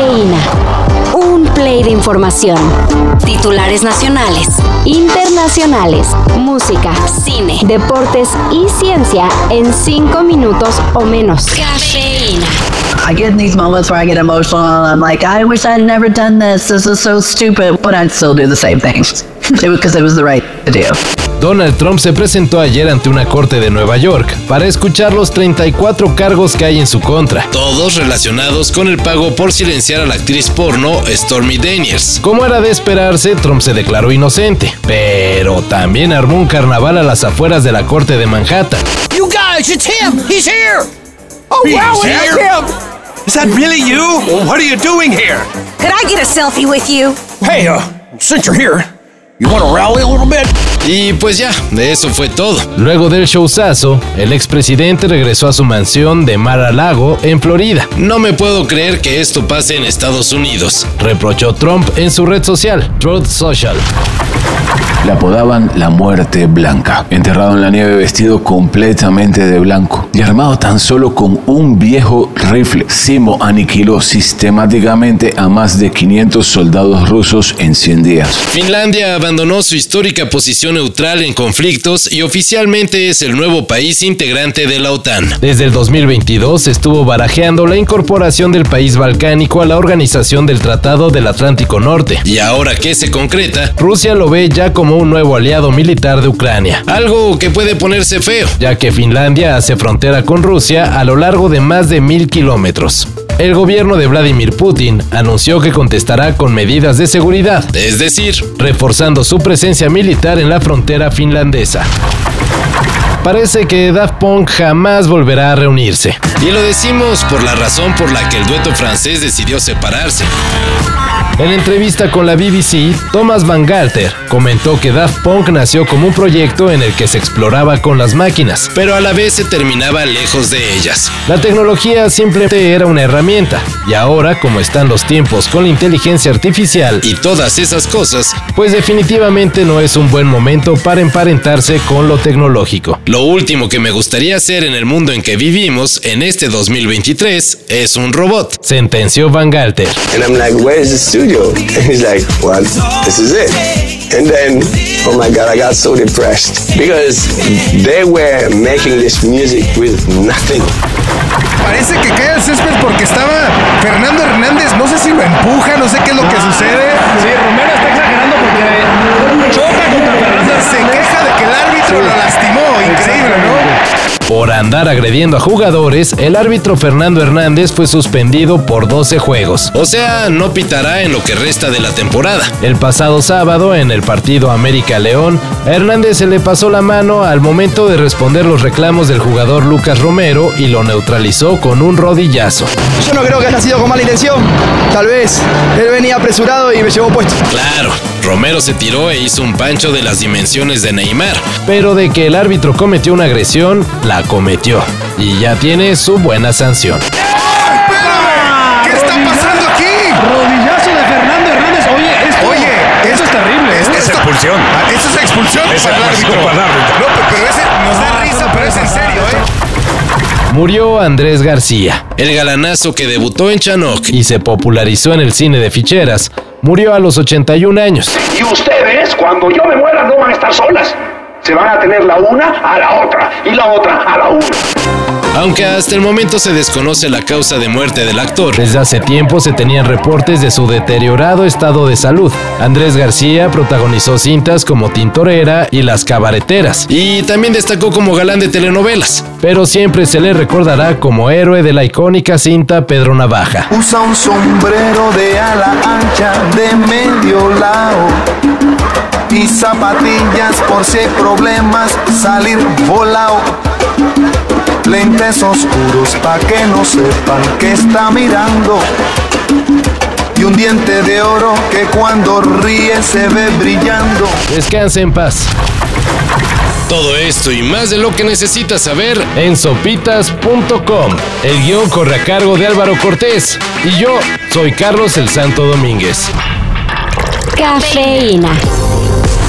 Cafeína. Un play de información. Titulares nacionales, internacionales, música, cine, deportes y ciencia en cinco minutos o menos. Cafeína. I get in these moments where I get emotional and I'm like, I wish I'd never done this. This is so stupid. But I'd still do the same things. Because it was the right to do. Donald Trump se presentó ayer ante una corte de Nueva York para escuchar los 34 cargos que hay en su contra, todos relacionados con el pago por silenciar a la actriz porno Stormy Daniels. Como era de esperarse, Trump se declaró inocente, pero también armó un carnaval a las afueras de la corte de Manhattan. You guys, it's him! He's here! Oh, wow, it's him! Is that really you? What are you doing here? Could I get a selfie with you? Hey, uh, since you're here, you want to rally a little bit? Y pues ya, de eso fue todo. Luego del showzazo, el expresidente regresó a su mansión de Mar a Lago, en Florida. No me puedo creer que esto pase en Estados Unidos, reprochó Trump en su red social, Truth Social. Le apodaban la muerte blanca, enterrado en la nieve vestido completamente de blanco y armado tan solo con un viejo rifle. Simo aniquiló sistemáticamente a más de 500 soldados rusos en 100 días. Finlandia abandonó su histórica posición neutral en conflictos y oficialmente es el nuevo país integrante de la OTAN. Desde el 2022 estuvo barajeando la incorporación del país balcánico a la organización del Tratado del Atlántico Norte. Y ahora que se concreta, Rusia lo ve ya como un nuevo aliado militar de Ucrania. Algo que puede ponerse feo, ya que Finlandia hace frontera con Rusia a lo largo de más de mil kilómetros. El gobierno de Vladimir Putin anunció que contestará con medidas de seguridad, es decir, reforzando su presencia militar en la frontera finlandesa. Parece que Daft Punk jamás volverá a reunirse. Y lo decimos por la razón por la que el dueto francés decidió separarse. En entrevista con la BBC, Thomas Van Galter comentó que Daft Punk nació como un proyecto en el que se exploraba con las máquinas, pero a la vez se terminaba lejos de ellas. La tecnología simplemente era una herramienta, y ahora, como están los tiempos con la inteligencia artificial y todas esas cosas, pues definitivamente no es un buen momento para emparentarse con lo tecnológico. Lo último que me gustaría hacer en el mundo en que vivimos en este 2023 es un robot, sentenció Van Galter. And I'm like, studio? And he's like, well, this is it. And then, oh my God, I got so depressed because they were making this music with nothing. Parece que cae el césped porque estaba Fernando Hernández. No sé si lo empuja, no sé qué es lo que sucede. Sí, Romero está exagerando porque choca contra Fernando. Se queja de que el árbitro lo lastimó. Increíble, ¿no? Por andar agrediendo a jugadores, el árbitro Fernando Hernández fue suspendido por 12 juegos. O sea, no pitará en lo que resta de la temporada. El pasado sábado, en el partido América León, a Hernández se le pasó la mano al momento de responder los reclamos del jugador Lucas Romero y lo neutralizó con un rodillazo. Yo no creo que haya sido con mala intención. Tal vez él venía apresurado y me llevó puesto. Claro, Romero se tiró e hizo un pancho de las dimensiones de Neymar, pero de que el árbitro cometió una agresión, la cometió. Y ya tiene su buena sanción. ¡Espérame! ¿Qué está pasando aquí? Rodillazo de Fernando Hernández. Oye, esto, Oye, esto es terrible. expulsión. Esto es expulsión Esa para el es árbitro. para. No, pero- pero ese nos da risa, pero es en serio, ¿eh? Murió Andrés García, el galanazo que debutó en Chanoc y se popularizó en el cine de ficheras. Murió a los 81 años. Y ustedes, cuando yo me muera, no van a estar solas. Se van a tener la una a la otra y la otra a la una. Aunque hasta el momento se desconoce la causa de muerte del actor, desde hace tiempo se tenían reportes de su deteriorado estado de salud. Andrés García protagonizó cintas como Tintorera y Las Cabareteras, y también destacó como galán de telenovelas, pero siempre se le recordará como héroe de la icónica cinta Pedro Navaja. Usa un sombrero de ala ancha de medio lado y zapatillas por si hay problemas salir volado. Lentes oscuros pa' que no sepan que está mirando. Y un diente de oro que cuando ríe se ve brillando. Descanse en paz. Todo esto y más de lo que necesitas saber en sopitas.com. El guion corre a cargo de Álvaro Cortés y yo soy Carlos el Santo Domínguez. Cafeína.